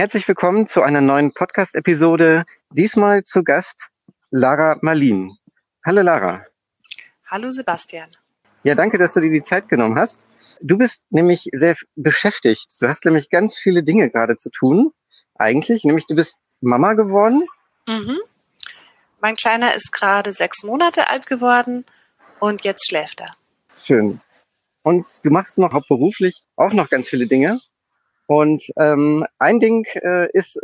Herzlich willkommen zu einer neuen Podcast-Episode. Diesmal zu Gast Lara Marlin. Hallo Lara. Hallo Sebastian. Ja, danke, dass du dir die Zeit genommen hast. Du bist nämlich sehr beschäftigt. Du hast nämlich ganz viele Dinge gerade zu tun. Eigentlich, nämlich du bist Mama geworden. Mhm. Mein Kleiner ist gerade sechs Monate alt geworden und jetzt schläft er. Schön. Und du machst noch hauptberuflich auch noch ganz viele Dinge. Und ähm, ein Ding äh, ist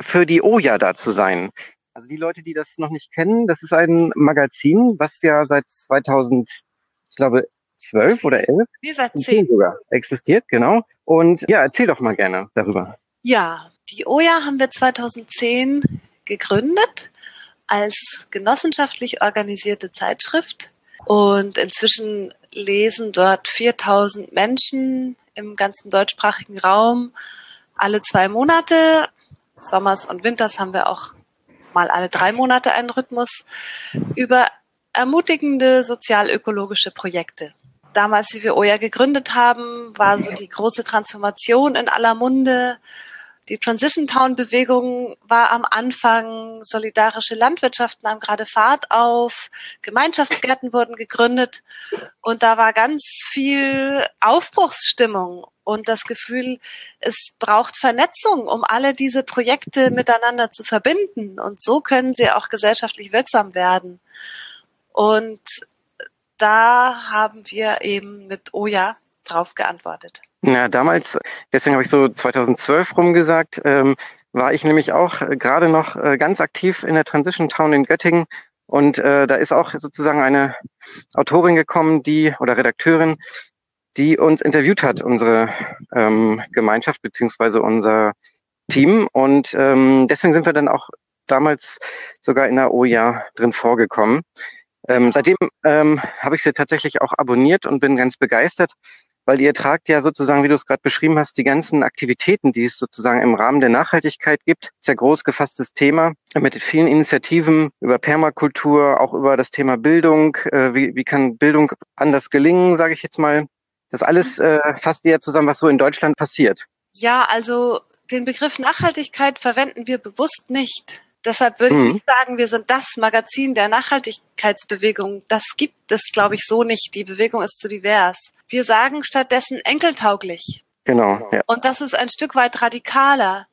für die Oja da zu sein. Also die Leute, die das noch nicht kennen, das ist ein Magazin, was ja seit 2000, ich glaube, zwölf oder elf? Nee, seit zehn sogar existiert, genau. Und ja, erzähl doch mal gerne darüber. Ja, die Oja haben wir 2010 gegründet als genossenschaftlich organisierte Zeitschrift und inzwischen lesen dort 4000 Menschen im ganzen deutschsprachigen Raum alle zwei Monate. Sommers und Winters haben wir auch mal alle drei Monate einen Rhythmus über ermutigende sozialökologische Projekte. Damals, wie wir OJA gegründet haben, war so die große Transformation in aller Munde. Die Transition Town Bewegung war am Anfang, solidarische Landwirtschaften nahm gerade Fahrt auf, Gemeinschaftsgärten wurden gegründet und da war ganz viel Aufbruchsstimmung und das Gefühl, es braucht Vernetzung, um alle diese Projekte miteinander zu verbinden und so können sie auch gesellschaftlich wirksam werden. Und da haben wir eben mit Oja drauf geantwortet. Ja, damals, deswegen habe ich so 2012 rumgesagt, ähm, war ich nämlich auch äh, gerade noch äh, ganz aktiv in der Transition Town in Göttingen. Und äh, da ist auch sozusagen eine Autorin gekommen, die oder Redakteurin, die uns interviewt hat, unsere ähm, Gemeinschaft beziehungsweise unser Team. Und ähm, deswegen sind wir dann auch damals sogar in der OJA drin vorgekommen. Ähm, seitdem ähm, habe ich sie tatsächlich auch abonniert und bin ganz begeistert, weil ihr tragt ja sozusagen, wie du es gerade beschrieben hast, die ganzen Aktivitäten, die es sozusagen im Rahmen der Nachhaltigkeit gibt. Ist ja groß gefasstes Thema mit vielen Initiativen über Permakultur, auch über das Thema Bildung. Äh, wie, wie kann Bildung anders gelingen, sage ich jetzt mal. Das alles äh, fasst ihr ja zusammen, was so in Deutschland passiert. Ja, also den Begriff Nachhaltigkeit verwenden wir bewusst nicht. Deshalb würde mhm. ich nicht sagen, wir sind das Magazin der Nachhaltigkeitsbewegung. Das gibt es, glaube ich, so nicht. Die Bewegung ist zu divers. Wir sagen stattdessen enkeltauglich. Genau. Ja. Und das ist ein Stück weit radikaler.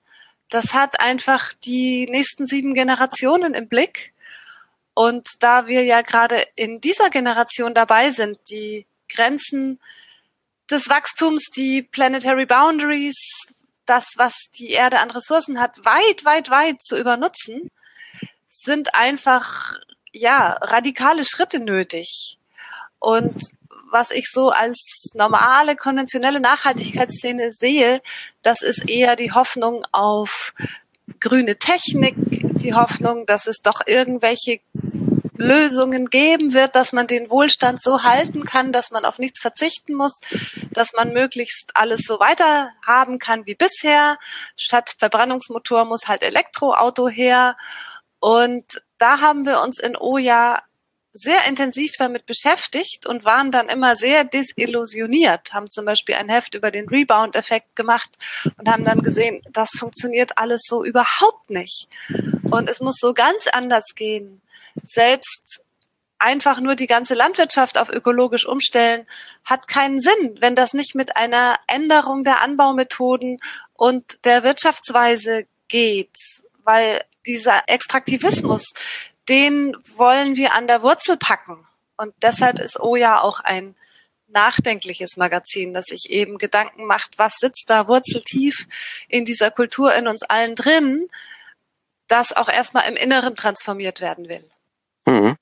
Das hat einfach die nächsten sieben Generationen im Blick. Und da wir ja gerade in dieser Generation dabei sind, die Grenzen des Wachstums, die Planetary Boundaries das, was die Erde an Ressourcen hat, weit, weit, weit zu übernutzen, sind einfach, ja, radikale Schritte nötig. Und was ich so als normale, konventionelle Nachhaltigkeitsszene sehe, das ist eher die Hoffnung auf grüne Technik, die Hoffnung, dass es doch irgendwelche Lösungen geben wird, dass man den Wohlstand so halten kann, dass man auf nichts verzichten muss, dass man möglichst alles so weiter haben kann wie bisher. Statt Verbrennungsmotor muss halt Elektroauto her. Und da haben wir uns in Oja sehr intensiv damit beschäftigt und waren dann immer sehr desillusioniert, haben zum Beispiel ein Heft über den Rebound-Effekt gemacht und haben dann gesehen, das funktioniert alles so überhaupt nicht. Und es muss so ganz anders gehen selbst einfach nur die ganze Landwirtschaft auf ökologisch umstellen, hat keinen Sinn, wenn das nicht mit einer Änderung der Anbaumethoden und der Wirtschaftsweise geht, weil dieser Extraktivismus, den wollen wir an der Wurzel packen. Und deshalb ist Oja auch ein nachdenkliches Magazin, das sich eben Gedanken macht, was sitzt da wurzeltief in dieser Kultur in uns allen drin, das auch erstmal im Inneren transformiert werden will. Mhm.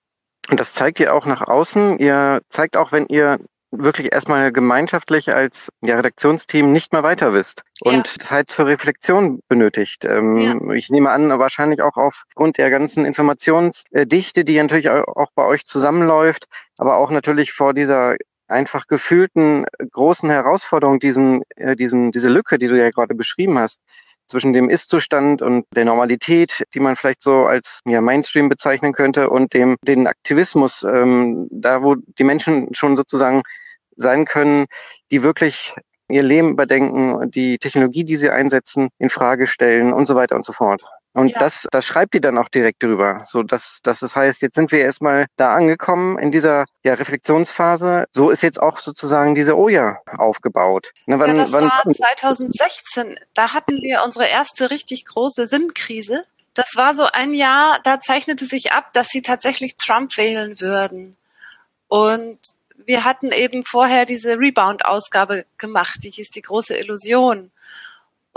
Und das zeigt ihr auch nach außen. Ihr zeigt auch, wenn ihr wirklich erstmal gemeinschaftlich als ja, Redaktionsteam nicht mehr weiter wisst und ja. Zeit für Reflexion benötigt. Ähm, ja. Ich nehme an, wahrscheinlich auch aufgrund der ganzen Informationsdichte, die natürlich auch bei euch zusammenläuft, aber auch natürlich vor dieser einfach gefühlten großen Herausforderung, diesen, äh, diesen, diese Lücke, die du ja gerade beschrieben hast, zwischen dem Ist-Zustand und der Normalität, die man vielleicht so als ja, Mainstream bezeichnen könnte, und dem den Aktivismus, ähm, da wo die Menschen schon sozusagen sein können, die wirklich ihr Leben überdenken, die Technologie, die sie einsetzen, in Frage stellen und so weiter und so fort. Und ja. das, das schreibt die dann auch direkt drüber. So dass, dass das heißt, jetzt sind wir erstmal da angekommen in dieser ja, Reflexionsphase. So ist jetzt auch sozusagen diese Oja aufgebaut. Na, wann, ja, das wann, war 2016. Da hatten wir unsere erste richtig große Sinnkrise. Das war so ein Jahr, da zeichnete sich ab, dass sie tatsächlich Trump wählen würden. Und wir hatten eben vorher diese Rebound-Ausgabe gemacht, die hieß die große Illusion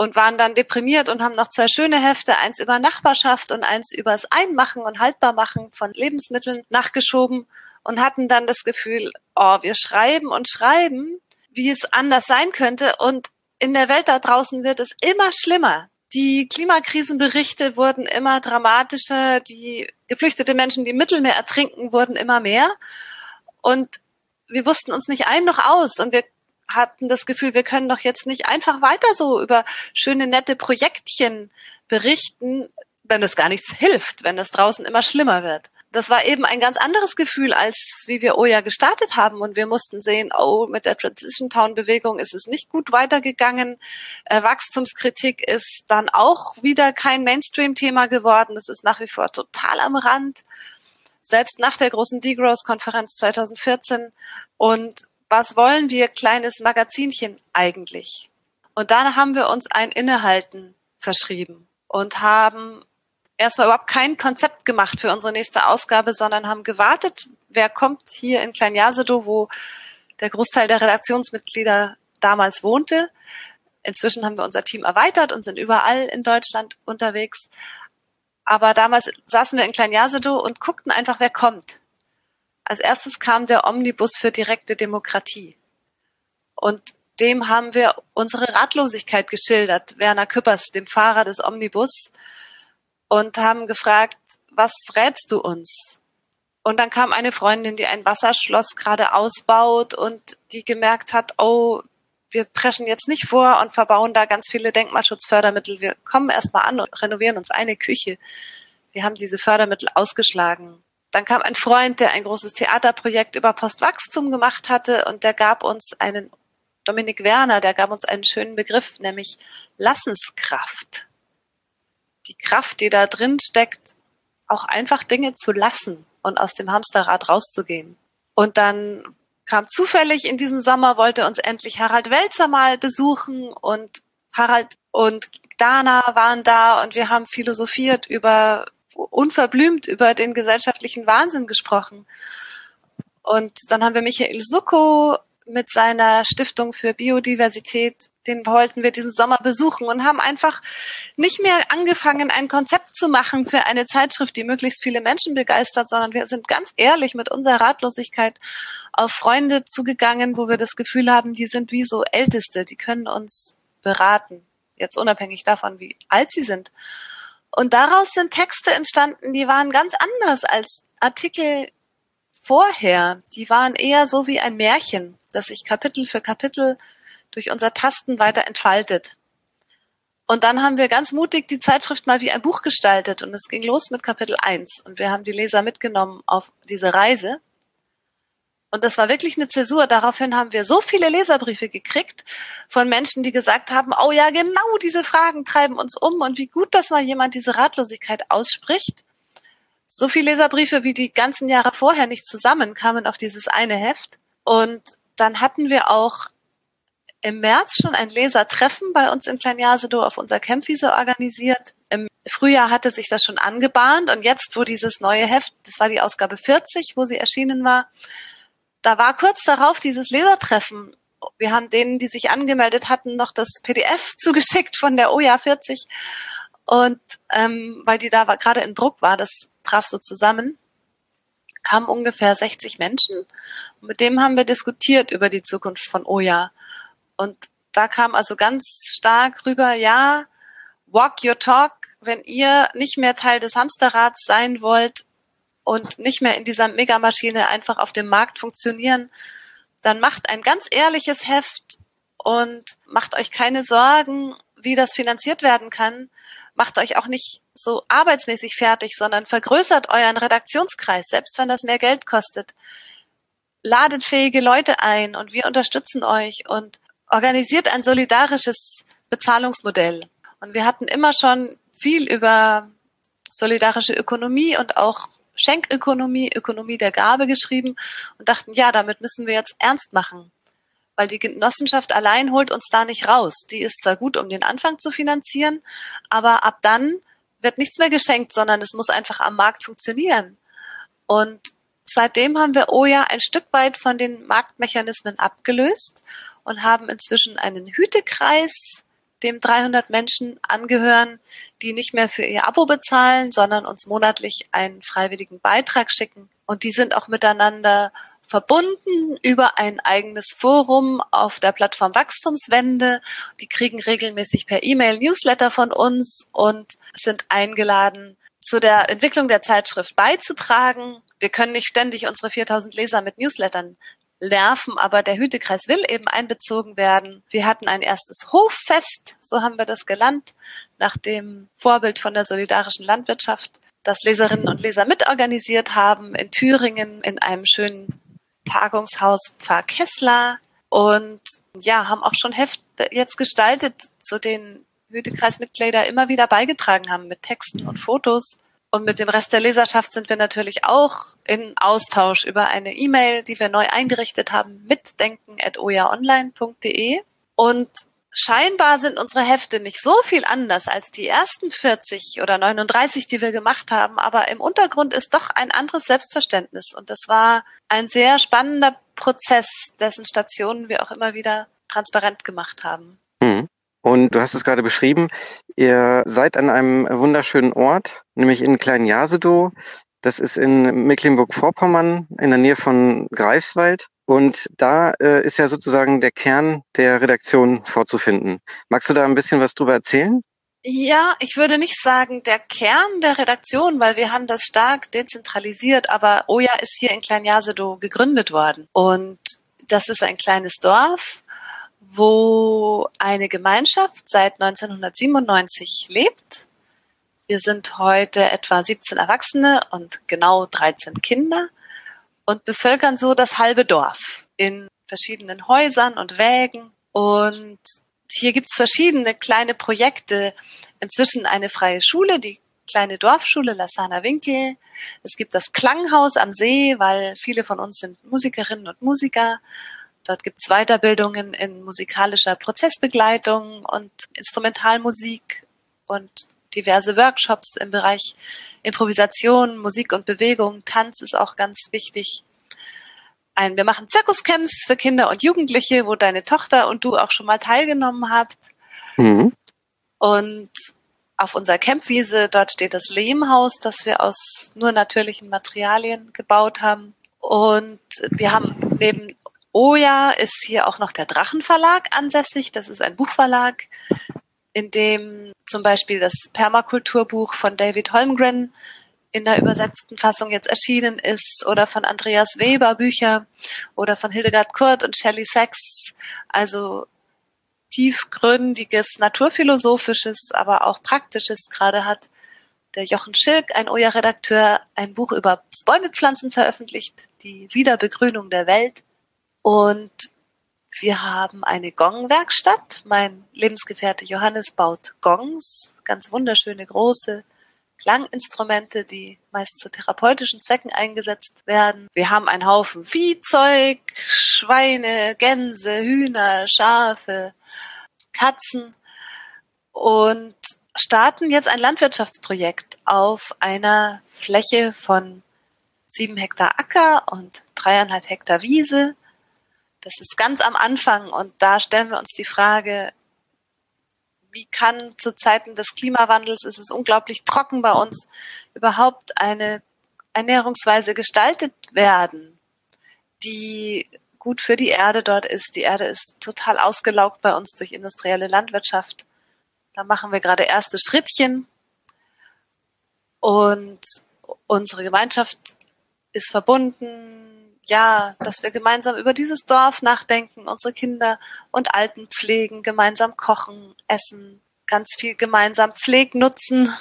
und waren dann deprimiert und haben noch zwei schöne Hefte, eins über Nachbarschaft und eins übers Einmachen und Haltbarmachen von Lebensmitteln nachgeschoben und hatten dann das Gefühl, oh, wir schreiben und schreiben, wie es anders sein könnte. Und in der Welt da draußen wird es immer schlimmer. Die Klimakrisenberichte wurden immer dramatischer, die geflüchtete Menschen, die Mittelmeer ertrinken, wurden immer mehr. Und wir wussten uns nicht ein noch aus. Und wir hatten das Gefühl, wir können doch jetzt nicht einfach weiter so über schöne, nette Projektchen berichten, wenn es gar nichts hilft, wenn es draußen immer schlimmer wird. Das war eben ein ganz anderes Gefühl, als wie wir Oja gestartet haben. Und wir mussten sehen, oh, mit der Transition Town Bewegung ist es nicht gut weitergegangen. Äh, Wachstumskritik ist dann auch wieder kein Mainstream-Thema geworden. Das ist nach wie vor total am Rand. Selbst nach der großen Degrowth-Konferenz 2014. Und was wollen wir kleines Magazinchen eigentlich? Und dann haben wir uns ein Innehalten verschrieben und haben erstmal überhaupt kein Konzept gemacht für unsere nächste Ausgabe, sondern haben gewartet, wer kommt hier in Kleinjasedo, wo der Großteil der Redaktionsmitglieder damals wohnte. Inzwischen haben wir unser Team erweitert und sind überall in Deutschland unterwegs. Aber damals saßen wir in Kleinjasedo und guckten einfach, wer kommt. Als erstes kam der Omnibus für direkte Demokratie. Und dem haben wir unsere Ratlosigkeit geschildert, Werner Küppers, dem Fahrer des Omnibus, und haben gefragt, was rätst du uns? Und dann kam eine Freundin, die ein Wasserschloss gerade ausbaut und die gemerkt hat, oh, wir preschen jetzt nicht vor und verbauen da ganz viele Denkmalschutzfördermittel. Wir kommen erstmal an und renovieren uns eine Küche. Wir haben diese Fördermittel ausgeschlagen. Dann kam ein Freund, der ein großes Theaterprojekt über Postwachstum gemacht hatte und der gab uns einen, Dominik Werner, der gab uns einen schönen Begriff, nämlich Lassenskraft. Die Kraft, die da drin steckt, auch einfach Dinge zu lassen und aus dem Hamsterrad rauszugehen. Und dann kam zufällig in diesem Sommer, wollte uns endlich Harald Welzer mal besuchen und Harald und Dana waren da und wir haben philosophiert über unverblümt über den gesellschaftlichen Wahnsinn gesprochen. Und dann haben wir Michael Sucko mit seiner Stiftung für Biodiversität, den wollten wir diesen Sommer besuchen und haben einfach nicht mehr angefangen, ein Konzept zu machen für eine Zeitschrift, die möglichst viele Menschen begeistert, sondern wir sind ganz ehrlich mit unserer Ratlosigkeit auf Freunde zugegangen, wo wir das Gefühl haben, die sind wie so Älteste, die können uns beraten, jetzt unabhängig davon, wie alt sie sind. Und daraus sind Texte entstanden, die waren ganz anders als Artikel vorher. Die waren eher so wie ein Märchen, das sich Kapitel für Kapitel durch unser Tasten weiter entfaltet. Und dann haben wir ganz mutig die Zeitschrift mal wie ein Buch gestaltet und es ging los mit Kapitel 1 und wir haben die Leser mitgenommen auf diese Reise. Und das war wirklich eine Zäsur. Daraufhin haben wir so viele Leserbriefe gekriegt von Menschen, die gesagt haben, oh ja, genau diese Fragen treiben uns um und wie gut, dass mal jemand diese Ratlosigkeit ausspricht. So viele Leserbriefe wie die ganzen Jahre vorher nicht zusammen kamen auf dieses eine Heft. Und dann hatten wir auch im März schon ein Lesertreffen bei uns in Kleinjasedo auf unserer Campwiese organisiert. Im Frühjahr hatte sich das schon angebahnt und jetzt, wo dieses neue Heft, das war die Ausgabe 40, wo sie erschienen war, da war kurz darauf dieses Lesertreffen. Wir haben denen, die sich angemeldet hatten, noch das PDF zugeschickt von der OJA 40. Und ähm, weil die da gerade in Druck war, das traf so zusammen, kamen ungefähr 60 Menschen. Und mit dem haben wir diskutiert über die Zukunft von OJA. Und da kam also ganz stark rüber, ja, walk your talk. Wenn ihr nicht mehr Teil des Hamsterrads sein wollt, und nicht mehr in dieser Megamaschine einfach auf dem Markt funktionieren, dann macht ein ganz ehrliches Heft und macht euch keine Sorgen, wie das finanziert werden kann. Macht euch auch nicht so arbeitsmäßig fertig, sondern vergrößert euren Redaktionskreis, selbst wenn das mehr Geld kostet. Ladet fähige Leute ein und wir unterstützen euch und organisiert ein solidarisches Bezahlungsmodell. Und wir hatten immer schon viel über solidarische Ökonomie und auch Schenkökonomie, Ökonomie der Gabe geschrieben und dachten, ja, damit müssen wir jetzt ernst machen. Weil die Genossenschaft allein holt uns da nicht raus. Die ist zwar gut, um den Anfang zu finanzieren, aber ab dann wird nichts mehr geschenkt, sondern es muss einfach am Markt funktionieren. Und seitdem haben wir OJA ein Stück weit von den Marktmechanismen abgelöst und haben inzwischen einen Hütekreis, dem 300 Menschen angehören, die nicht mehr für ihr Abo bezahlen, sondern uns monatlich einen freiwilligen Beitrag schicken. Und die sind auch miteinander verbunden über ein eigenes Forum auf der Plattform Wachstumswende. Die kriegen regelmäßig per E-Mail Newsletter von uns und sind eingeladen, zu der Entwicklung der Zeitschrift beizutragen. Wir können nicht ständig unsere 4000 Leser mit Newslettern nerven, aber der Hütekreis will eben einbezogen werden. Wir hatten ein erstes Hoffest, so haben wir das gelernt, nach dem Vorbild von der solidarischen Landwirtschaft, das Leserinnen und Leser mitorganisiert haben in Thüringen in einem schönen Tagungshaus Pfarr Kessler und ja, haben auch schon Heft jetzt gestaltet, zu den Hütekreismitglieder immer wieder beigetragen haben mit Texten und Fotos. Und mit dem Rest der Leserschaft sind wir natürlich auch in Austausch über eine E-Mail, die wir neu eingerichtet haben, mitdenken.ojaonline.de. Und scheinbar sind unsere Hefte nicht so viel anders als die ersten 40 oder 39, die wir gemacht haben, aber im Untergrund ist doch ein anderes Selbstverständnis. Und das war ein sehr spannender Prozess, dessen Stationen wir auch immer wieder transparent gemacht haben. Mhm. Und du hast es gerade beschrieben, ihr seid an einem wunderschönen Ort, nämlich in Klein Jasedow. Das ist in Mecklenburg-Vorpommern in der Nähe von Greifswald. Und da äh, ist ja sozusagen der Kern der Redaktion vorzufinden. Magst du da ein bisschen was drüber erzählen? Ja, ich würde nicht sagen der Kern der Redaktion, weil wir haben das stark dezentralisiert, aber Oja ist hier in Klein Jasedow gegründet worden. Und das ist ein kleines Dorf wo eine Gemeinschaft seit 1997 lebt. Wir sind heute etwa 17 Erwachsene und genau 13 Kinder und bevölkern so das halbe Dorf in verschiedenen Häusern und Wägen. Und hier gibt's verschiedene kleine Projekte. Inzwischen eine freie Schule, die kleine Dorfschule Lassana Winkel. Es gibt das Klanghaus am See, weil viele von uns sind Musikerinnen und Musiker. Dort gibt es Weiterbildungen in musikalischer Prozessbegleitung und Instrumentalmusik und diverse Workshops im Bereich Improvisation, Musik und Bewegung. Tanz ist auch ganz wichtig. Ein, wir machen Zirkuscamps für Kinder und Jugendliche, wo deine Tochter und du auch schon mal teilgenommen habt. Mhm. Und auf unserer Campwiese, dort steht das Lehmhaus, das wir aus nur natürlichen Materialien gebaut haben. Und wir haben neben Oja ist hier auch noch der Drachenverlag ansässig. Das ist ein Buchverlag, in dem zum Beispiel das Permakulturbuch von David Holmgren in der übersetzten Fassung jetzt erschienen ist oder von Andreas Weber Bücher oder von Hildegard Kurt und Shelley Sachs. Also tiefgründiges, naturphilosophisches, aber auch praktisches. Gerade hat der Jochen Schilk, ein Oja-Redakteur, ein Buch über Bäumepflanzen veröffentlicht, die Wiederbegrünung der Welt. Und wir haben eine Gongwerkstatt. Mein Lebensgefährte Johannes baut Gongs, ganz wunderschöne große Klanginstrumente, die meist zu therapeutischen Zwecken eingesetzt werden. Wir haben einen Haufen Viehzeug, Schweine, Gänse, Hühner, Schafe, Katzen und starten jetzt ein Landwirtschaftsprojekt auf einer Fläche von sieben Hektar Acker und dreieinhalb Hektar Wiese das ist ganz am Anfang und da stellen wir uns die Frage, wie kann zu Zeiten des Klimawandels, es ist unglaublich trocken bei uns, überhaupt eine Ernährungsweise gestaltet werden, die gut für die Erde dort ist. Die Erde ist total ausgelaugt bei uns durch industrielle Landwirtschaft. Da machen wir gerade erste Schrittchen. Und unsere Gemeinschaft ist verbunden ja, dass wir gemeinsam über dieses Dorf nachdenken, unsere Kinder und Alten pflegen, gemeinsam kochen, essen, ganz viel gemeinsam Pfleg nutzen.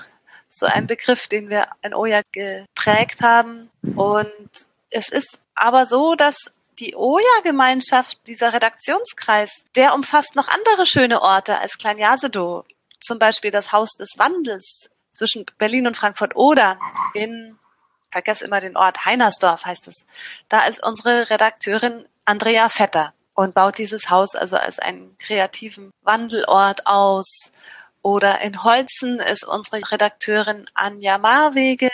So ein Begriff, den wir in Oja geprägt haben. Und es ist aber so, dass die Oja-Gemeinschaft, dieser Redaktionskreis, der umfasst noch andere schöne Orte als Klein Jasedow. Zum Beispiel das Haus des Wandels zwischen Berlin und Frankfurt oder in, vergesse immer den Ort, Heinersdorf heißt es. Da ist unsere Redakteurin Andrea Vetter und baut dieses Haus also als einen kreativen Wandelort aus. Oder in Holzen ist unsere Redakteurin Anja Marwege,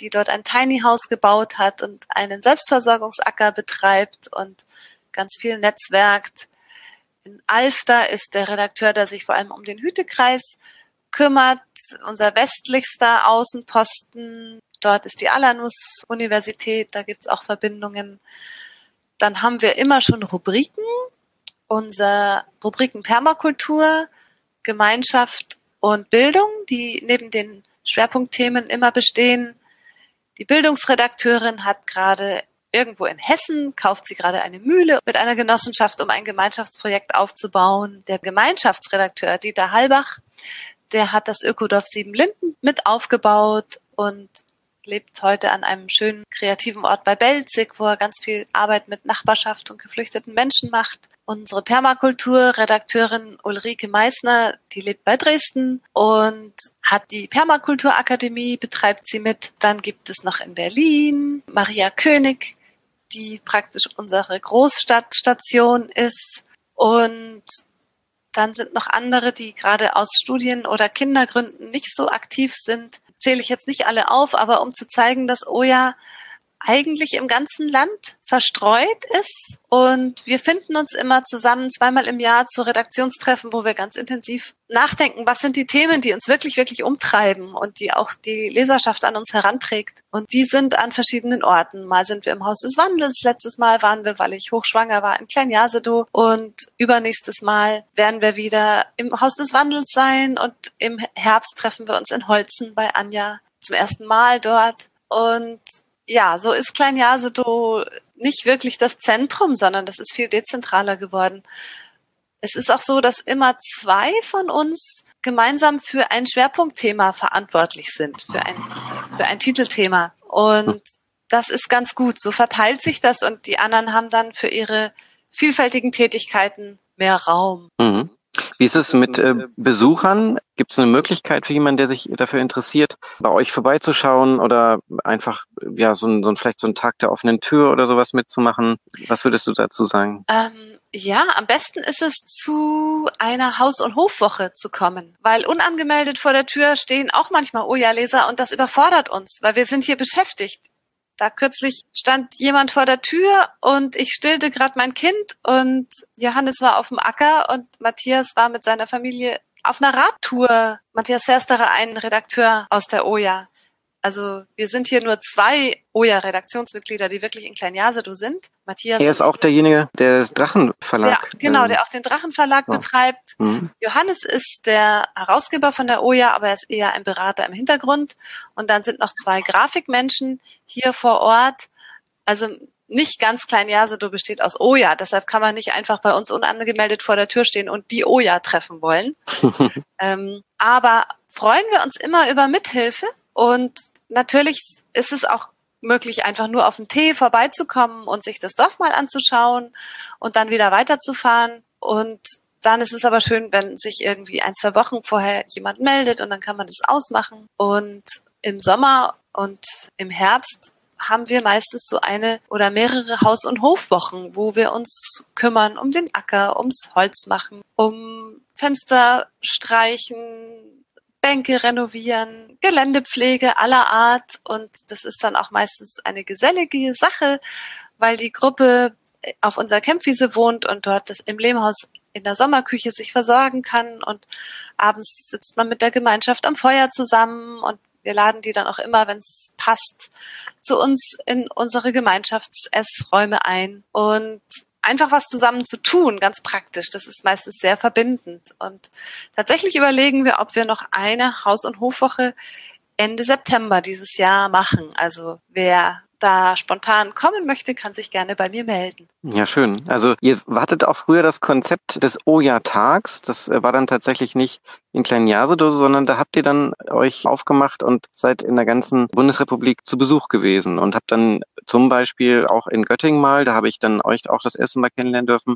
die dort ein Tiny House gebaut hat und einen Selbstversorgungsacker betreibt und ganz viel netzwerkt. In Alfter ist der Redakteur, der sich vor allem um den Hütekreis kümmert, unser westlichster Außenposten. Dort ist die Alanus Universität, da gibt's auch Verbindungen. Dann haben wir immer schon Rubriken. Unser Rubriken Permakultur, Gemeinschaft und Bildung, die neben den Schwerpunktthemen immer bestehen. Die Bildungsredakteurin hat gerade irgendwo in Hessen, kauft sie gerade eine Mühle mit einer Genossenschaft, um ein Gemeinschaftsprojekt aufzubauen. Der Gemeinschaftsredakteur Dieter Halbach, der hat das Ökodorf Siebenlinden mit aufgebaut und lebt heute an einem schönen kreativen Ort bei Belzig, wo er ganz viel Arbeit mit Nachbarschaft und geflüchteten Menschen macht. Unsere Permakultur-Redakteurin Ulrike Meissner, die lebt bei Dresden und hat die Permakulturakademie, betreibt sie mit. Dann gibt es noch in Berlin Maria König, die praktisch unsere Großstadtstation ist. Und dann sind noch andere, die gerade aus Studien oder Kindergründen nicht so aktiv sind. Zähle ich jetzt nicht alle auf, aber um zu zeigen, dass Oja eigentlich im ganzen Land verstreut ist. Und wir finden uns immer zusammen zweimal im Jahr zu Redaktionstreffen, wo wir ganz intensiv nachdenken, was sind die Themen, die uns wirklich, wirklich umtreiben und die auch die Leserschaft an uns heranträgt. Und die sind an verschiedenen Orten. Mal sind wir im Haus des Wandels, letztes Mal waren wir, weil ich hochschwanger war, in Kleinjasedow und übernächstes Mal werden wir wieder im Haus des Wandels sein und im Herbst treffen wir uns in Holzen bei Anja zum ersten Mal dort. Und ja, so ist Klein Jasedow nicht wirklich das Zentrum, sondern das ist viel dezentraler geworden. Es ist auch so, dass immer zwei von uns gemeinsam für ein Schwerpunktthema verantwortlich sind, für ein, für ein Titelthema. Und das ist ganz gut. So verteilt sich das und die anderen haben dann für ihre vielfältigen Tätigkeiten mehr Raum. Mhm. Wie ist es mit äh, Besuchern? Gibt es eine Möglichkeit für jemanden, der sich dafür interessiert, bei euch vorbeizuschauen oder einfach ja so ein, so ein vielleicht so ein Tag der offenen Tür oder sowas mitzumachen? Was würdest du dazu sagen? Ähm, ja, am besten ist es zu einer Haus- und Hofwoche zu kommen, weil unangemeldet vor der Tür stehen auch manchmal Oja-Leser und das überfordert uns, weil wir sind hier beschäftigt. Da kürzlich stand jemand vor der Tür und ich stillte gerade mein Kind und Johannes war auf dem Acker und Matthias war mit seiner Familie auf einer Radtour. Matthias Fersterer, ein Redakteur aus der OJA. Also wir sind hier nur zwei OJA-Redaktionsmitglieder, die wirklich in Kleinjasedow sind. Matthias. Er ist auch derjenige, der das Drachenverlag. Ja, genau, der auch den Drachenverlag oh. betreibt. Mhm. Johannes ist der Herausgeber von der OJA, aber er ist eher ein Berater im Hintergrund. Und dann sind noch zwei Grafikmenschen hier vor Ort. Also nicht ganz klein Jasedow besteht aus Oja. Deshalb kann man nicht einfach bei uns unangemeldet vor der Tür stehen und die Oja treffen wollen. ähm, aber freuen wir uns immer über Mithilfe und natürlich ist es auch möglich, einfach nur auf den Tee vorbeizukommen und sich das Dorf mal anzuschauen und dann wieder weiterzufahren. Und dann ist es aber schön, wenn sich irgendwie ein, zwei Wochen vorher jemand meldet und dann kann man das ausmachen. Und im Sommer und im Herbst haben wir meistens so eine oder mehrere Haus- und Hofwochen, wo wir uns kümmern um den Acker, ums Holz machen, um Fenster streichen, Bänke renovieren, Geländepflege aller Art. Und das ist dann auch meistens eine gesellige Sache, weil die Gruppe auf unserer Campwiese wohnt und dort das im Lehmhaus in der Sommerküche sich versorgen kann. Und abends sitzt man mit der Gemeinschaft am Feuer zusammen und wir laden die dann auch immer, wenn es passt, zu uns in unsere Gemeinschaftsessräume ein. Und einfach was zusammen zu tun, ganz praktisch. Das ist meistens sehr verbindend. Und tatsächlich überlegen wir, ob wir noch eine Haus- und Hofwoche Ende September dieses Jahr machen. Also wer da spontan kommen möchte, kann sich gerne bei mir melden. Ja, schön. Also ihr wartet auch früher das Konzept des Oja-Tags. Das äh, war dann tatsächlich nicht in kleinen Jasedose, sondern da habt ihr dann euch aufgemacht und seid in der ganzen Bundesrepublik zu Besuch gewesen und habt dann zum Beispiel auch in Göttingen mal, da habe ich dann euch auch das erste Mal kennenlernen dürfen,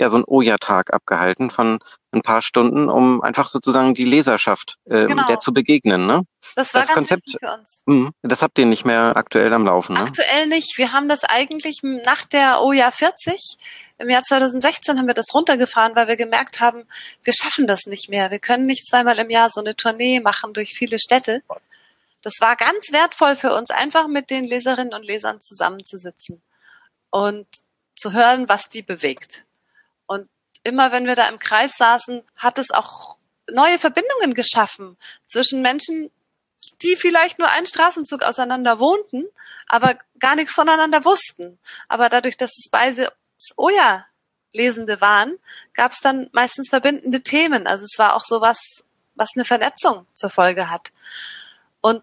ja so ein Oja-Tag abgehalten von ein paar Stunden, um einfach sozusagen die Leserschaft äh, genau. der zu begegnen. Ne? Das war das ganz Konzept, für uns. Mh, das habt ihr nicht mehr aktuell am Laufen. Ne? Aktuell nicht. Wir haben das eigentlich nach der OJA 40 im Jahr 2016 haben wir das runtergefahren, weil wir gemerkt haben, wir schaffen das nicht mehr. Wir können nicht zweimal im Jahr so eine Tournee machen durch viele Städte. Das war ganz wertvoll für uns, einfach mit den Leserinnen und Lesern zusammenzusitzen und zu hören, was die bewegt. Und immer wenn wir da im Kreis saßen, hat es auch neue Verbindungen geschaffen zwischen Menschen, die vielleicht nur einen Straßenzug auseinander wohnten, aber gar nichts voneinander wussten. Aber dadurch, dass es beide Oja Lesende waren, gab es dann meistens verbindende Themen. Also es war auch so was, was eine Vernetzung zur Folge hat. Und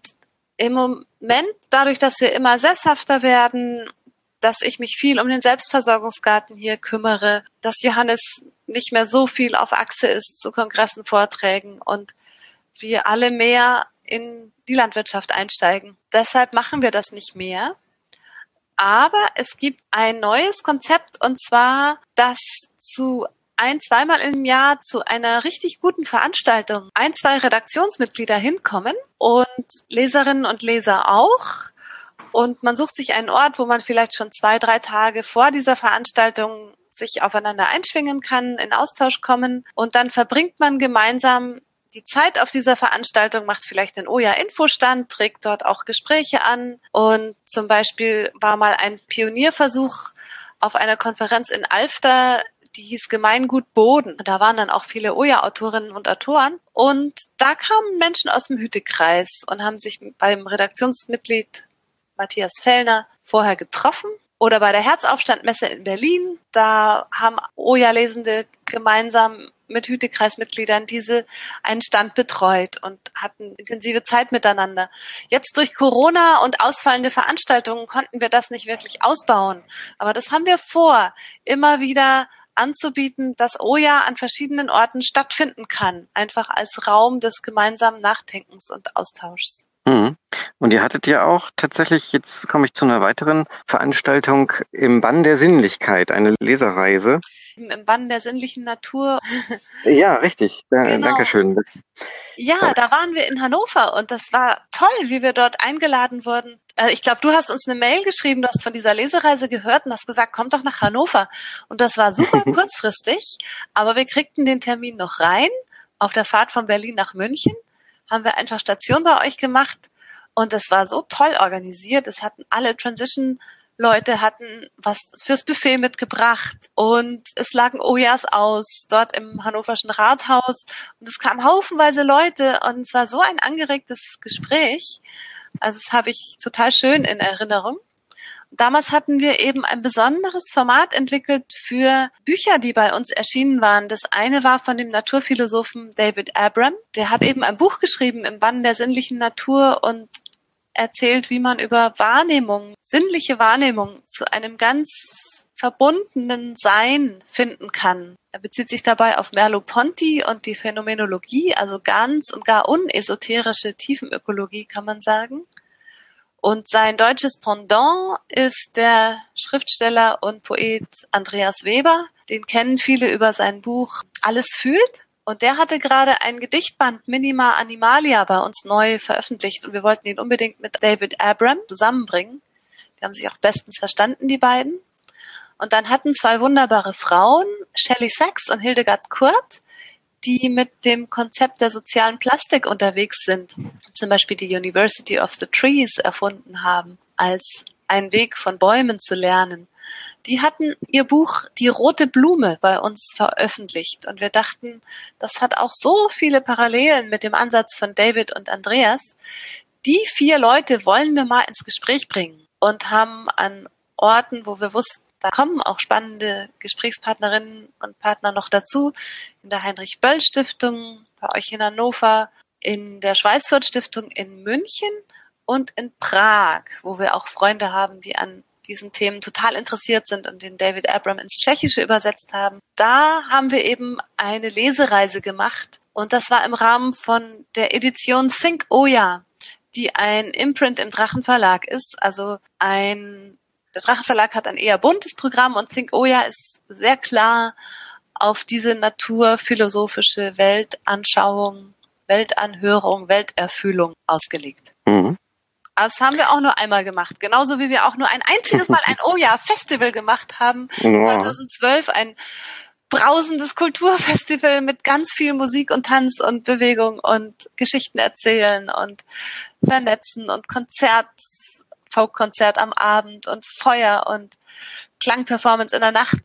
im Moment, dadurch, dass wir immer sesshafter werden dass ich mich viel um den Selbstversorgungsgarten hier kümmere, dass Johannes nicht mehr so viel auf Achse ist zu Kongressen, Vorträgen und wir alle mehr in die Landwirtschaft einsteigen. Deshalb machen wir das nicht mehr. Aber es gibt ein neues Konzept und zwar, dass zu ein, zweimal im Jahr zu einer richtig guten Veranstaltung ein, zwei Redaktionsmitglieder hinkommen und Leserinnen und Leser auch und man sucht sich einen Ort, wo man vielleicht schon zwei, drei Tage vor dieser Veranstaltung sich aufeinander einschwingen kann, in Austausch kommen und dann verbringt man gemeinsam die Zeit auf dieser Veranstaltung, macht vielleicht einen Oja-Infostand, trägt dort auch Gespräche an und zum Beispiel war mal ein Pionierversuch auf einer Konferenz in Alfter, die hieß Gemeingut Boden. Da waren dann auch viele Oja-Autorinnen und Autoren. Und da kamen Menschen aus dem Hütekreis und haben sich beim Redaktionsmitglied Matthias Fellner vorher getroffen. Oder bei der Herzaufstandmesse in Berlin, da haben Oja-Lesende gemeinsam mit Hütekreismitgliedern diese einen Stand betreut und hatten intensive Zeit miteinander. Jetzt durch Corona und ausfallende Veranstaltungen konnten wir das nicht wirklich ausbauen. Aber das haben wir vor, immer wieder anzubieten, dass Oja an verschiedenen Orten stattfinden kann, einfach als Raum des gemeinsamen Nachdenkens und Austauschs. Mhm. Und ihr hattet ja auch tatsächlich, jetzt komme ich zu einer weiteren Veranstaltung im Bann der Sinnlichkeit, eine Leserreise. Im Bann der sinnlichen Natur. Ja, richtig. Ja, genau. Dankeschön. Das, ja, toll. da waren wir in Hannover und das war toll, wie wir dort eingeladen wurden. Äh, ich glaube, du hast uns eine Mail geschrieben, du hast von dieser Lesereise gehört und hast gesagt, komm doch nach Hannover. Und das war super kurzfristig, aber wir kriegten den Termin noch rein auf der Fahrt von Berlin nach München haben wir einfach Station bei euch gemacht und es war so toll organisiert. Es hatten alle Transition Leute hatten was fürs Buffet mitgebracht und es lagen Ojas aus dort im Hannoverschen Rathaus und es kamen haufenweise Leute und es war so ein angeregtes Gespräch. Also das habe ich total schön in Erinnerung. Damals hatten wir eben ein besonderes Format entwickelt für Bücher, die bei uns erschienen waren. Das eine war von dem Naturphilosophen David Abram. Der hat eben ein Buch geschrieben im Bann der sinnlichen Natur und erzählt, wie man über Wahrnehmung, sinnliche Wahrnehmung zu einem ganz verbundenen Sein finden kann. Er bezieht sich dabei auf Merleau-Ponty und die Phänomenologie, also ganz und gar unesoterische Tiefenökologie, kann man sagen. Und sein deutsches Pendant ist der Schriftsteller und Poet Andreas Weber. Den kennen viele über sein Buch Alles fühlt. Und der hatte gerade ein Gedichtband Minima Animalia bei uns neu veröffentlicht und wir wollten ihn unbedingt mit David Abram zusammenbringen. Die haben sich auch bestens verstanden, die beiden. Und dann hatten zwei wunderbare Frauen, Shelley Sachs und Hildegard Kurt, die mit dem Konzept der sozialen Plastik unterwegs sind, zum Beispiel die University of the Trees erfunden haben, als einen Weg von Bäumen zu lernen. Die hatten ihr Buch Die rote Blume bei uns veröffentlicht und wir dachten, das hat auch so viele Parallelen mit dem Ansatz von David und Andreas. Die vier Leute wollen wir mal ins Gespräch bringen und haben an Orten, wo wir wussten, da kommen auch spannende Gesprächspartnerinnen und Partner noch dazu. In der Heinrich-Böll-Stiftung, bei euch in Hannover, in der Schweißfurt-Stiftung in München und in Prag, wo wir auch Freunde haben, die an diesen Themen total interessiert sind und den David Abram ins Tschechische übersetzt haben. Da haben wir eben eine Lesereise gemacht und das war im Rahmen von der Edition Think Oya, die ein Imprint im Drachenverlag ist, also ein der Drachenverlag hat ein eher buntes Programm und Think Oya ist sehr klar auf diese naturphilosophische Weltanschauung, Weltanhörung, Welterfühlung ausgelegt. Mhm. Das haben wir auch nur einmal gemacht. Genauso wie wir auch nur ein einziges Mal ein Oh ja Festival gemacht haben. Ja. 2012 ein brausendes Kulturfestival mit ganz viel Musik und Tanz und Bewegung und Geschichten erzählen und vernetzen und Konzert, Folkkonzert am Abend und Feuer und Klangperformance in der Nacht.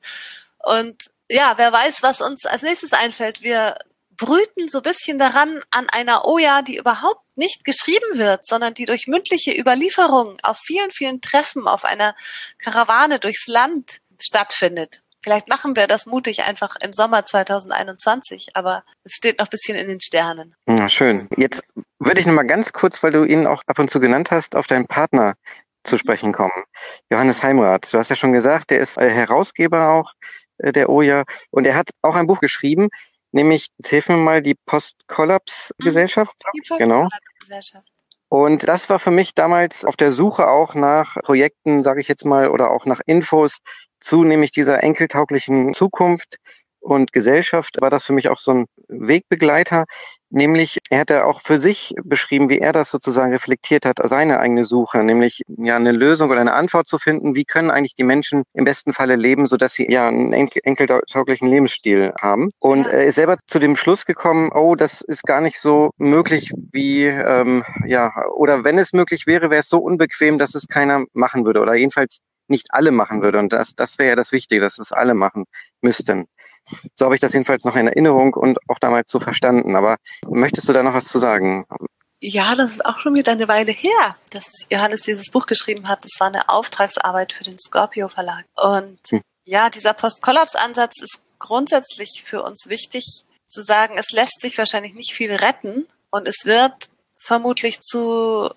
Und ja, wer weiß, was uns als nächstes einfällt. Wir brüten so bisschen daran an einer Oja, die überhaupt nicht geschrieben wird, sondern die durch mündliche Überlieferung auf vielen, vielen Treffen auf einer Karawane durchs Land stattfindet. Vielleicht machen wir das mutig einfach im Sommer 2021, aber es steht noch ein bisschen in den Sternen. Ja, schön. Jetzt würde ich noch mal ganz kurz, weil du ihn auch ab und zu genannt hast, auf deinen Partner zu sprechen kommen. Johannes Heimrath. Du hast ja schon gesagt, der ist äh, Herausgeber auch äh, der OJA und er hat auch ein Buch geschrieben, nämlich, jetzt hilf mir mal, die Post-Kollaps-Gesellschaft. Die Post-Kollaps-Gesellschaft. Genau. Und das war für mich damals auf der Suche auch nach Projekten, sage ich jetzt mal, oder auch nach Infos zu nämlich dieser enkeltauglichen Zukunft und Gesellschaft, war das für mich auch so ein Wegbegleiter. Nämlich, er hatte auch für sich beschrieben, wie er das sozusagen reflektiert hat, seine eigene Suche, nämlich ja eine Lösung oder eine Antwort zu finden, wie können eigentlich die Menschen im besten Falle leben, sodass sie ja einen enkeltauglichen Lebensstil haben. Und er ist selber zu dem Schluss gekommen, oh, das ist gar nicht so möglich wie, ähm, ja, oder wenn es möglich wäre, wäre es so unbequem, dass es keiner machen würde oder jedenfalls nicht alle machen würde. Und das, das wäre ja das Wichtige, dass es alle machen müssten. So habe ich das jedenfalls noch in Erinnerung und auch damals so verstanden. Aber möchtest du da noch was zu sagen? Ja, das ist auch schon wieder eine Weile her, dass Johannes dieses Buch geschrieben hat. Das war eine Auftragsarbeit für den Scorpio Verlag. Und hm. ja, dieser Post-Kollaps-Ansatz ist grundsätzlich für uns wichtig zu sagen, es lässt sich wahrscheinlich nicht viel retten und es wird vermutlich zu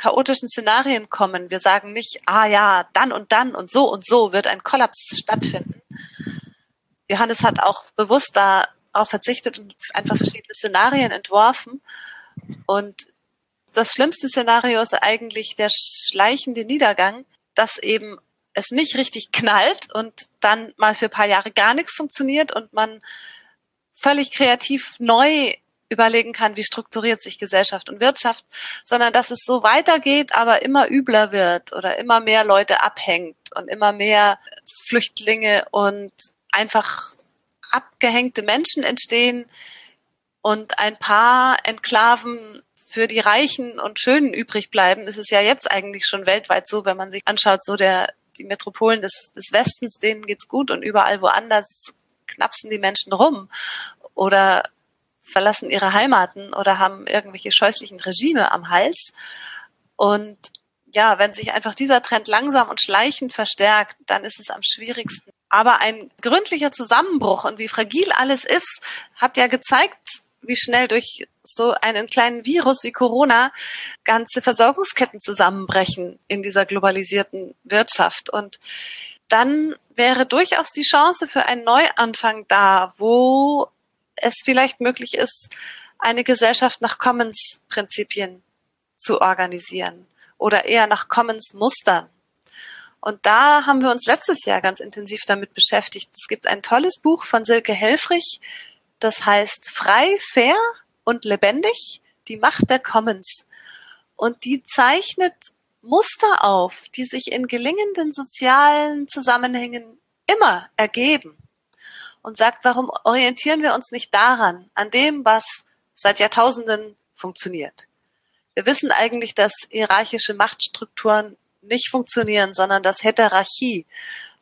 chaotischen Szenarien kommen. Wir sagen nicht, ah ja, dann und dann und so und so wird ein Kollaps stattfinden, Johannes hat auch bewusst darauf verzichtet und einfach verschiedene Szenarien entworfen. Und das schlimmste Szenario ist eigentlich der schleichende Niedergang, dass eben es nicht richtig knallt und dann mal für ein paar Jahre gar nichts funktioniert und man völlig kreativ neu überlegen kann, wie strukturiert sich Gesellschaft und Wirtschaft, sondern dass es so weitergeht, aber immer übler wird oder immer mehr Leute abhängt und immer mehr Flüchtlinge und einfach abgehängte Menschen entstehen und ein paar Enklaven für die Reichen und Schönen übrig bleiben, ist es ja jetzt eigentlich schon weltweit so, wenn man sich anschaut, so der, die Metropolen des, des Westens, denen geht's gut und überall woanders knapsen die Menschen rum. Oder verlassen ihre Heimaten oder haben irgendwelche scheußlichen Regime am Hals. Und ja, wenn sich einfach dieser Trend langsam und schleichend verstärkt, dann ist es am schwierigsten. Aber ein gründlicher Zusammenbruch und wie fragil alles ist, hat ja gezeigt, wie schnell durch so einen kleinen Virus wie Corona ganze Versorgungsketten zusammenbrechen in dieser globalisierten Wirtschaft. Und dann wäre durchaus die Chance für einen Neuanfang da, wo es vielleicht möglich ist, eine Gesellschaft nach Commons-Prinzipien zu organisieren oder eher nach Commons-Mustern. Und da haben wir uns letztes Jahr ganz intensiv damit beschäftigt. Es gibt ein tolles Buch von Silke Helfrich, das heißt Frei, Fair und Lebendig, die Macht der Commons. Und die zeichnet Muster auf, die sich in gelingenden sozialen Zusammenhängen immer ergeben. Und sagt, warum orientieren wir uns nicht daran, an dem, was seit Jahrtausenden funktioniert? Wir wissen eigentlich, dass hierarchische Machtstrukturen nicht funktionieren, sondern dass Heterarchie,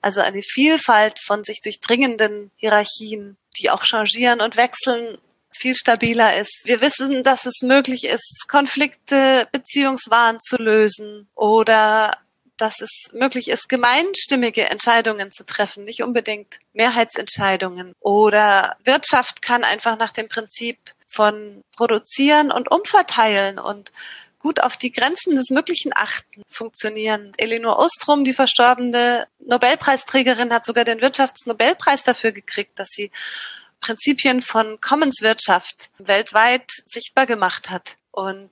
also eine Vielfalt von sich durchdringenden Hierarchien, die auch changieren und wechseln, viel stabiler ist. Wir wissen, dass es möglich ist, Konflikte, Beziehungswahn zu lösen oder dass es möglich ist, gemeinstimmige Entscheidungen zu treffen, nicht unbedingt Mehrheitsentscheidungen. Oder Wirtschaft kann einfach nach dem Prinzip von produzieren und umverteilen und gut auf die Grenzen des Möglichen achten, funktionieren. Elinor Ostrom, die verstorbene Nobelpreisträgerin, hat sogar den Wirtschaftsnobelpreis dafür gekriegt, dass sie Prinzipien von Commonswirtschaft weltweit sichtbar gemacht hat. Und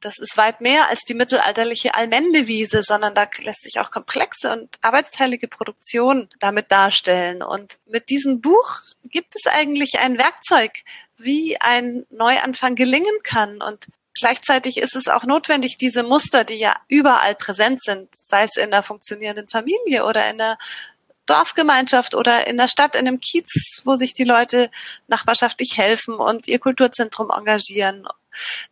das ist weit mehr als die mittelalterliche Allmendewiese, sondern da lässt sich auch komplexe und arbeitsteilige Produktion damit darstellen. Und mit diesem Buch gibt es eigentlich ein Werkzeug, wie ein Neuanfang gelingen kann. Und gleichzeitig ist es auch notwendig, diese Muster, die ja überall präsent sind, sei es in der funktionierenden Familie oder in der Dorfgemeinschaft oder in der Stadt, in einem Kiez, wo sich die Leute nachbarschaftlich helfen und ihr Kulturzentrum engagieren.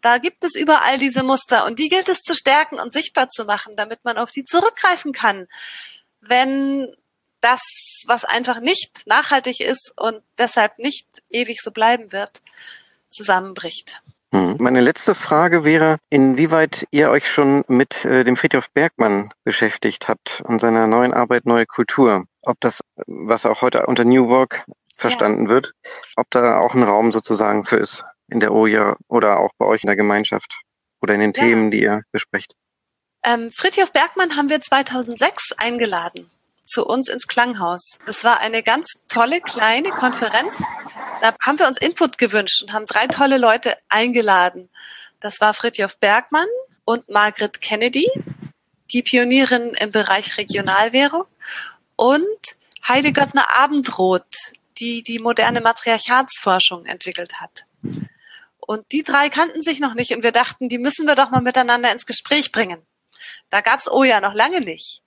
Da gibt es überall diese Muster und die gilt es zu stärken und sichtbar zu machen, damit man auf die zurückgreifen kann, wenn das, was einfach nicht nachhaltig ist und deshalb nicht ewig so bleiben wird, zusammenbricht. Hm. Meine letzte Frage wäre, inwieweit ihr euch schon mit äh, dem Friedhof Bergmann beschäftigt habt und seiner neuen Arbeit Neue Kultur. Ob das, was auch heute unter New Work verstanden ja. wird, ob da auch ein Raum sozusagen für ist in der OJA oder auch bei euch in der Gemeinschaft oder in den ja. Themen, die ihr besprecht. Ähm, Friedhof Bergmann haben wir 2006 eingeladen zu uns ins Klanghaus. Es war eine ganz tolle kleine Konferenz. Da haben wir uns Input gewünscht und haben drei tolle Leute eingeladen. Das war Fritjof Bergmann und Margaret Kennedy, die Pionierin im Bereich Regionalwährung und Heide Göttner Abendroth, die die moderne Matriarchatsforschung entwickelt hat. Und die drei kannten sich noch nicht und wir dachten, die müssen wir doch mal miteinander ins Gespräch bringen. Da gab's Oja noch lange nicht.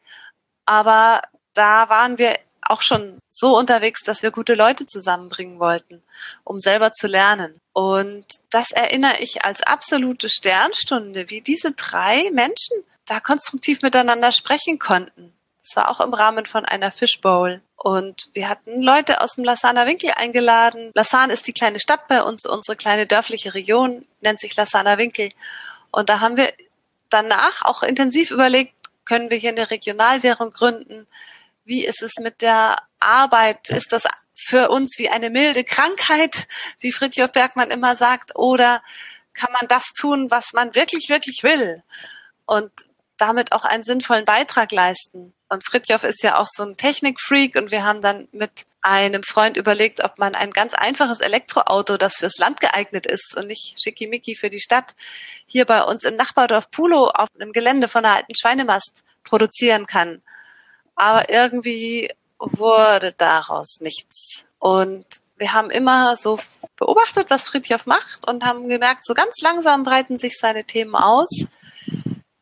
Aber da waren wir auch schon so unterwegs, dass wir gute Leute zusammenbringen wollten, um selber zu lernen. Und das erinnere ich als absolute Sternstunde, wie diese drei Menschen da konstruktiv miteinander sprechen konnten. Es war auch im Rahmen von einer Fishbowl. Und wir hatten Leute aus dem Lassaner Winkel eingeladen. Lassan ist die kleine Stadt bei uns, unsere kleine dörfliche Region nennt sich Lassaner Winkel. Und da haben wir danach auch intensiv überlegt, können wir hier eine Regionalwährung gründen? Wie ist es mit der Arbeit? Ist das für uns wie eine milde Krankheit, wie Fritjof Bergmann immer sagt, oder kann man das tun, was man wirklich, wirklich will? Und damit auch einen sinnvollen Beitrag leisten. Und Fritjof ist ja auch so ein Technikfreak und wir haben dann mit einem Freund überlegt, ob man ein ganz einfaches Elektroauto, das fürs Land geeignet ist und nicht schickimicki für die Stadt, hier bei uns im Nachbardorf Pulo auf einem Gelände von einer alten Schweinemast produzieren kann aber irgendwie wurde daraus nichts. Und wir haben immer so beobachtet, was Friedhof macht und haben gemerkt, so ganz langsam breiten sich seine Themen aus.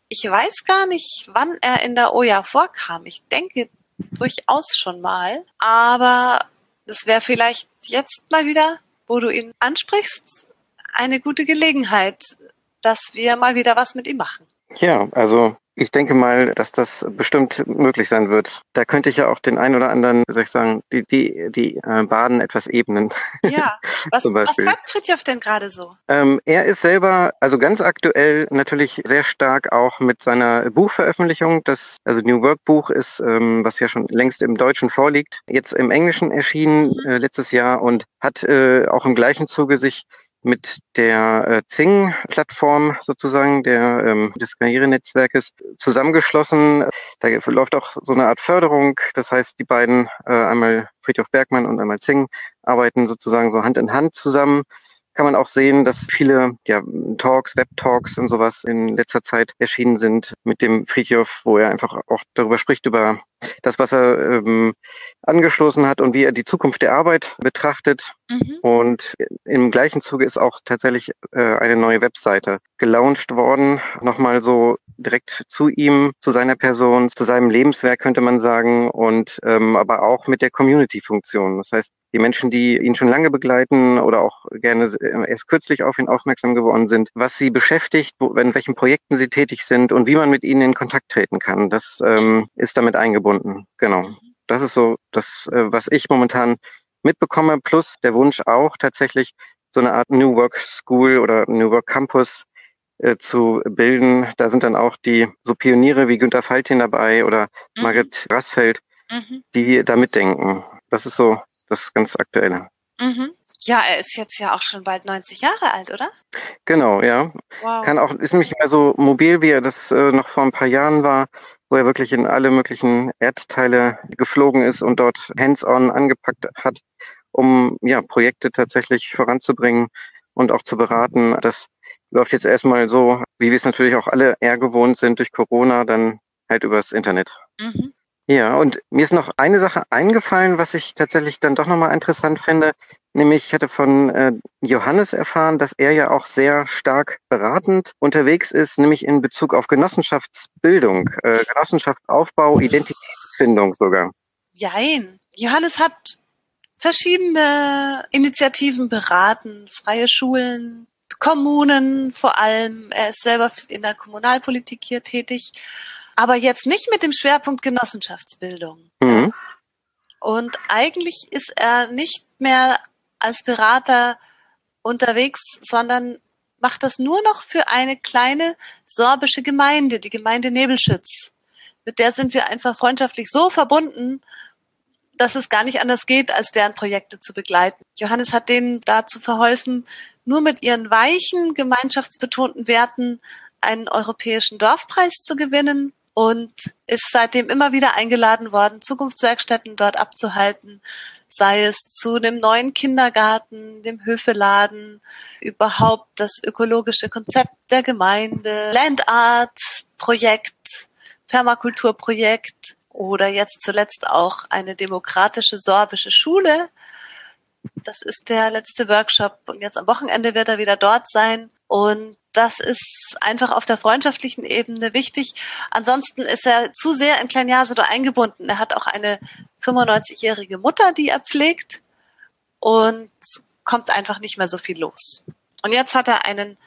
Ich weiß gar nicht, wann er in der Oja vorkam. Ich denke durchaus schon mal, aber das wäre vielleicht jetzt mal wieder, wo du ihn ansprichst, eine gute Gelegenheit, dass wir mal wieder was mit ihm machen. Ja, also ich denke mal, dass das bestimmt möglich sein wird. Da könnte ich ja auch den einen oder anderen, wie soll ich sagen, die, die, die äh, Baden etwas ebnen. Ja, was, was treibt Fritjof denn gerade so? Ähm, er ist selber, also ganz aktuell natürlich sehr stark auch mit seiner Buchveröffentlichung. Das, also New Work Buch ist, ähm, was ja schon längst im Deutschen vorliegt, jetzt im Englischen erschienen mhm. äh, letztes Jahr und hat äh, auch im gleichen Zuge sich mit der äh, Zing-Plattform sozusagen der, ähm, des Karrierenetzwerkes zusammengeschlossen. Da läuft auch so eine Art Förderung. Das heißt, die beiden, äh, einmal Friedhof Bergmann und einmal Zing, arbeiten sozusagen so Hand in Hand zusammen kann man auch sehen, dass viele ja, Talks, Web-Talks und sowas in letzter Zeit erschienen sind mit dem Friedhof, wo er einfach auch darüber spricht, über das, was er ähm, angestoßen hat und wie er die Zukunft der Arbeit betrachtet. Mhm. Und im gleichen Zuge ist auch tatsächlich äh, eine neue Webseite gelauncht worden, nochmal so direkt zu ihm, zu seiner Person, zu seinem Lebenswerk könnte man sagen und ähm, aber auch mit der Community-Funktion. Das heißt, die Menschen, die ihn schon lange begleiten oder auch gerne äh, erst kürzlich auf ihn aufmerksam geworden sind, was sie beschäftigt, wo, in welchen Projekten sie tätig sind und wie man mit ihnen in Kontakt treten kann. Das ähm, ist damit eingebunden. Genau. Das ist so das, äh, was ich momentan mitbekomme, plus der Wunsch auch tatsächlich so eine Art New Work School oder New Work Campus äh, zu bilden. Da sind dann auch die so Pioniere wie Günter Faltin dabei oder mhm. Margret Rassfeld, mhm. die da mitdenken. Das ist so das ganz Aktuelle. Mhm. Ja, er ist jetzt ja auch schon bald 90 Jahre alt, oder? Genau, ja. Wow. Kann auch, ist nicht mehr so mobil, wie er das äh, noch vor ein paar Jahren war, wo er wirklich in alle möglichen Erdteile geflogen ist und dort hands-on angepackt hat, um ja Projekte tatsächlich voranzubringen und auch zu beraten. Das läuft jetzt erstmal so, wie wir es natürlich auch alle eher gewohnt sind durch Corona, dann halt übers Internet. Mhm. Ja, und mir ist noch eine Sache eingefallen, was ich tatsächlich dann doch nochmal interessant finde. Nämlich, ich hatte von äh, Johannes erfahren, dass er ja auch sehr stark beratend unterwegs ist, nämlich in Bezug auf Genossenschaftsbildung, äh, Genossenschaftsaufbau, Identitätsfindung sogar. Jein. Johannes hat verschiedene Initiativen beraten, freie Schulen, Kommunen vor allem. Er ist selber in der Kommunalpolitik hier tätig aber jetzt nicht mit dem Schwerpunkt Genossenschaftsbildung. Mhm. Und eigentlich ist er nicht mehr als Berater unterwegs, sondern macht das nur noch für eine kleine sorbische Gemeinde, die Gemeinde Nebelschütz. Mit der sind wir einfach freundschaftlich so verbunden, dass es gar nicht anders geht, als deren Projekte zu begleiten. Johannes hat denen dazu verholfen, nur mit ihren weichen, gemeinschaftsbetonten Werten einen europäischen Dorfpreis zu gewinnen und ist seitdem immer wieder eingeladen worden, Zukunftswerkstätten dort abzuhalten, sei es zu dem neuen Kindergarten, dem Höfeladen, überhaupt das ökologische Konzept der Gemeinde, Landart-Projekt, Permakulturprojekt oder jetzt zuletzt auch eine demokratische sorbische Schule. Das ist der letzte Workshop und jetzt am Wochenende wird er wieder dort sein. Und das ist einfach auf der freundschaftlichen Ebene wichtig. Ansonsten ist er zu sehr in Kleinjasedo eingebunden. Er hat auch eine 95-jährige Mutter, die er pflegt und kommt einfach nicht mehr so viel los. Und jetzt hat er einen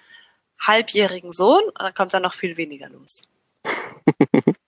halbjährigen Sohn und dann kommt er noch viel weniger los.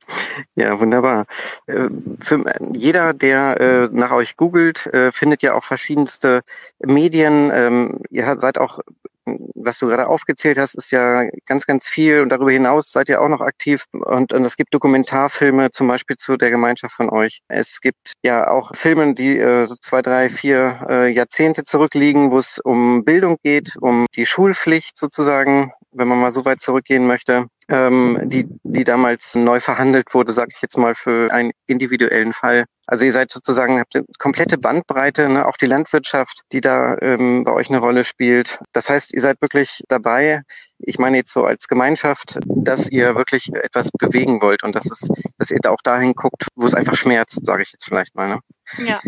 Ja, wunderbar. Äh, für jeder, der äh, nach euch googelt, äh, findet ja auch verschiedenste Medien. Ähm, ihr seid auch was du gerade aufgezählt hast, ist ja ganz, ganz viel. Und darüber hinaus seid ihr auch noch aktiv. Und, und es gibt Dokumentarfilme zum Beispiel zu der Gemeinschaft von euch. Es gibt ja auch Filme, die äh, so zwei, drei, vier äh, Jahrzehnte zurückliegen, wo es um Bildung geht, um die Schulpflicht sozusagen, wenn man mal so weit zurückgehen möchte ähm, die, die damals neu verhandelt wurde, sage ich jetzt mal, für einen individuellen Fall. Also ihr seid sozusagen, habt eine komplette Bandbreite, ne, auch die Landwirtschaft, die da ähm, bei euch eine Rolle spielt. Das heißt, ihr seid wirklich dabei, ich meine jetzt so als Gemeinschaft, dass ihr wirklich etwas bewegen wollt und dass es, dass ihr da auch dahin guckt, wo es einfach schmerzt, sage ich jetzt vielleicht mal. Ne? Ja.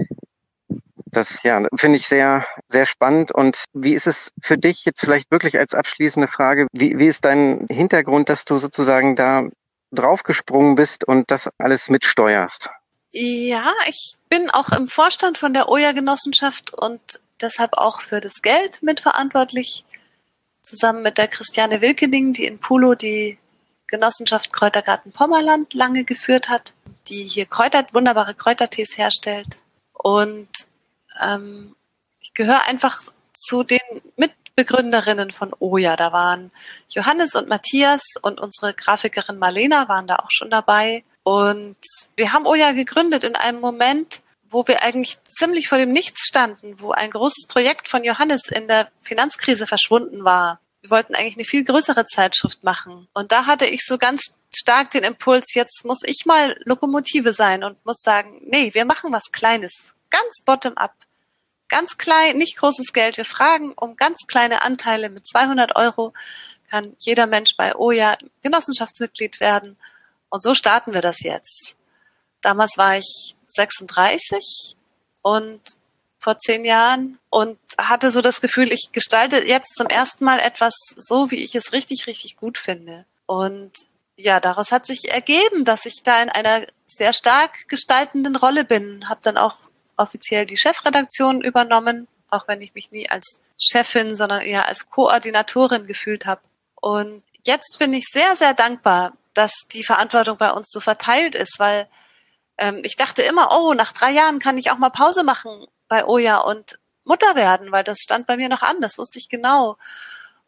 Das ja, finde ich sehr, sehr spannend. Und wie ist es für dich jetzt vielleicht wirklich als abschließende Frage? Wie, wie ist dein Hintergrund, dass du sozusagen da draufgesprungen bist und das alles mitsteuerst? Ja, ich bin auch im Vorstand von der Oja-Genossenschaft und deshalb auch für das Geld mitverantwortlich. Zusammen mit der Christiane Wilkening, die in Pulo die Genossenschaft Kräutergarten Pommerland lange geführt hat, die hier Kräuter, wunderbare Kräutertees herstellt. Und ähm, ich gehöre einfach zu den Mitbegründerinnen von Oja. Da waren Johannes und Matthias und unsere Grafikerin Marlena waren da auch schon dabei. Und wir haben Oja gegründet in einem Moment, wo wir eigentlich ziemlich vor dem Nichts standen, wo ein großes Projekt von Johannes in der Finanzkrise verschwunden war. Wir wollten eigentlich eine viel größere Zeitschrift machen. Und da hatte ich so ganz stark den Impuls, jetzt muss ich mal Lokomotive sein und muss sagen, nee, wir machen was Kleines ganz bottom-up. Ganz klein, nicht großes Geld. Wir fragen um ganz kleine Anteile. Mit 200 Euro kann jeder Mensch bei Oja Genossenschaftsmitglied werden. Und so starten wir das jetzt. Damals war ich 36 und vor zehn Jahren und hatte so das Gefühl, ich gestalte jetzt zum ersten Mal etwas so, wie ich es richtig, richtig gut finde. Und ja, daraus hat sich ergeben, dass ich da in einer sehr stark gestaltenden Rolle bin. Habe dann auch offiziell die Chefredaktion übernommen, auch wenn ich mich nie als Chefin, sondern eher als Koordinatorin gefühlt habe. Und jetzt bin ich sehr, sehr dankbar, dass die Verantwortung bei uns so verteilt ist, weil ähm, ich dachte immer, oh, nach drei Jahren kann ich auch mal Pause machen bei Oja und Mutter werden, weil das stand bei mir noch an, das wusste ich genau.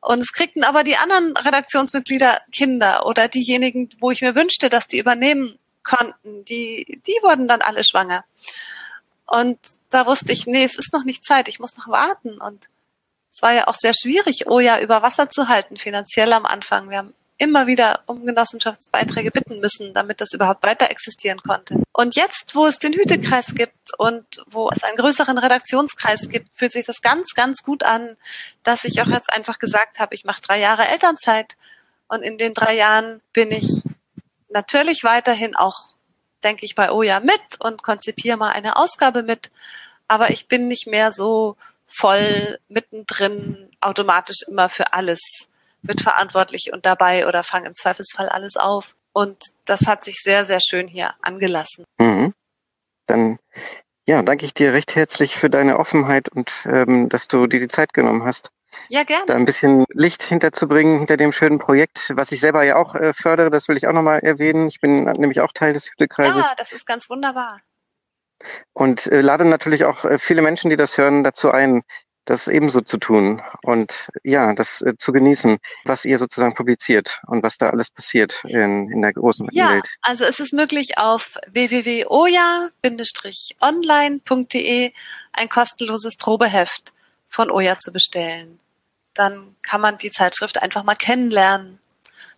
Und es kriegten aber die anderen Redaktionsmitglieder Kinder oder diejenigen, wo ich mir wünschte, dass die übernehmen konnten, die, die wurden dann alle schwanger. Und da wusste ich, nee, es ist noch nicht Zeit, ich muss noch warten. Und es war ja auch sehr schwierig, Oja über Wasser zu halten, finanziell am Anfang. Wir haben immer wieder um Genossenschaftsbeiträge bitten müssen, damit das überhaupt weiter existieren konnte. Und jetzt, wo es den Hütekreis gibt und wo es einen größeren Redaktionskreis gibt, fühlt sich das ganz, ganz gut an, dass ich auch jetzt einfach gesagt habe, ich mache drei Jahre Elternzeit und in den drei Jahren bin ich natürlich weiterhin auch, denke ich, bei Oja mit und konzipiere mal eine Ausgabe mit, aber ich bin nicht mehr so voll mittendrin automatisch immer für alles mitverantwortlich und dabei oder fange im Zweifelsfall alles auf. Und das hat sich sehr, sehr schön hier angelassen. Mhm. Dann ja, danke ich dir recht herzlich für deine Offenheit und ähm, dass du dir die Zeit genommen hast. Ja, gerne. Da ein bisschen Licht hinterzubringen hinter dem schönen Projekt, was ich selber ja auch äh, fördere, das will ich auch nochmal erwähnen. Ich bin nämlich auch Teil des Hütekreises. Ja, das ist ganz wunderbar. Und äh, lade natürlich auch äh, viele Menschen, die das hören, dazu ein, das ebenso zu tun und ja, das äh, zu genießen, was ihr sozusagen publiziert und was da alles passiert in, in der großen ja, Welt. Also es ist möglich auf www.oja-online.de ein kostenloses Probeheft von Oja zu bestellen. Dann kann man die Zeitschrift einfach mal kennenlernen.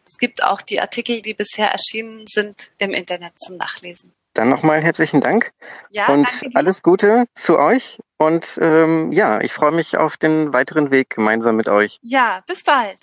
Es gibt auch die Artikel, die bisher erschienen sind, im Internet zum Nachlesen. Dann nochmal herzlichen Dank ja, und alles Gute zu euch. Und ähm, ja, ich freue mich auf den weiteren Weg gemeinsam mit euch. Ja, bis bald.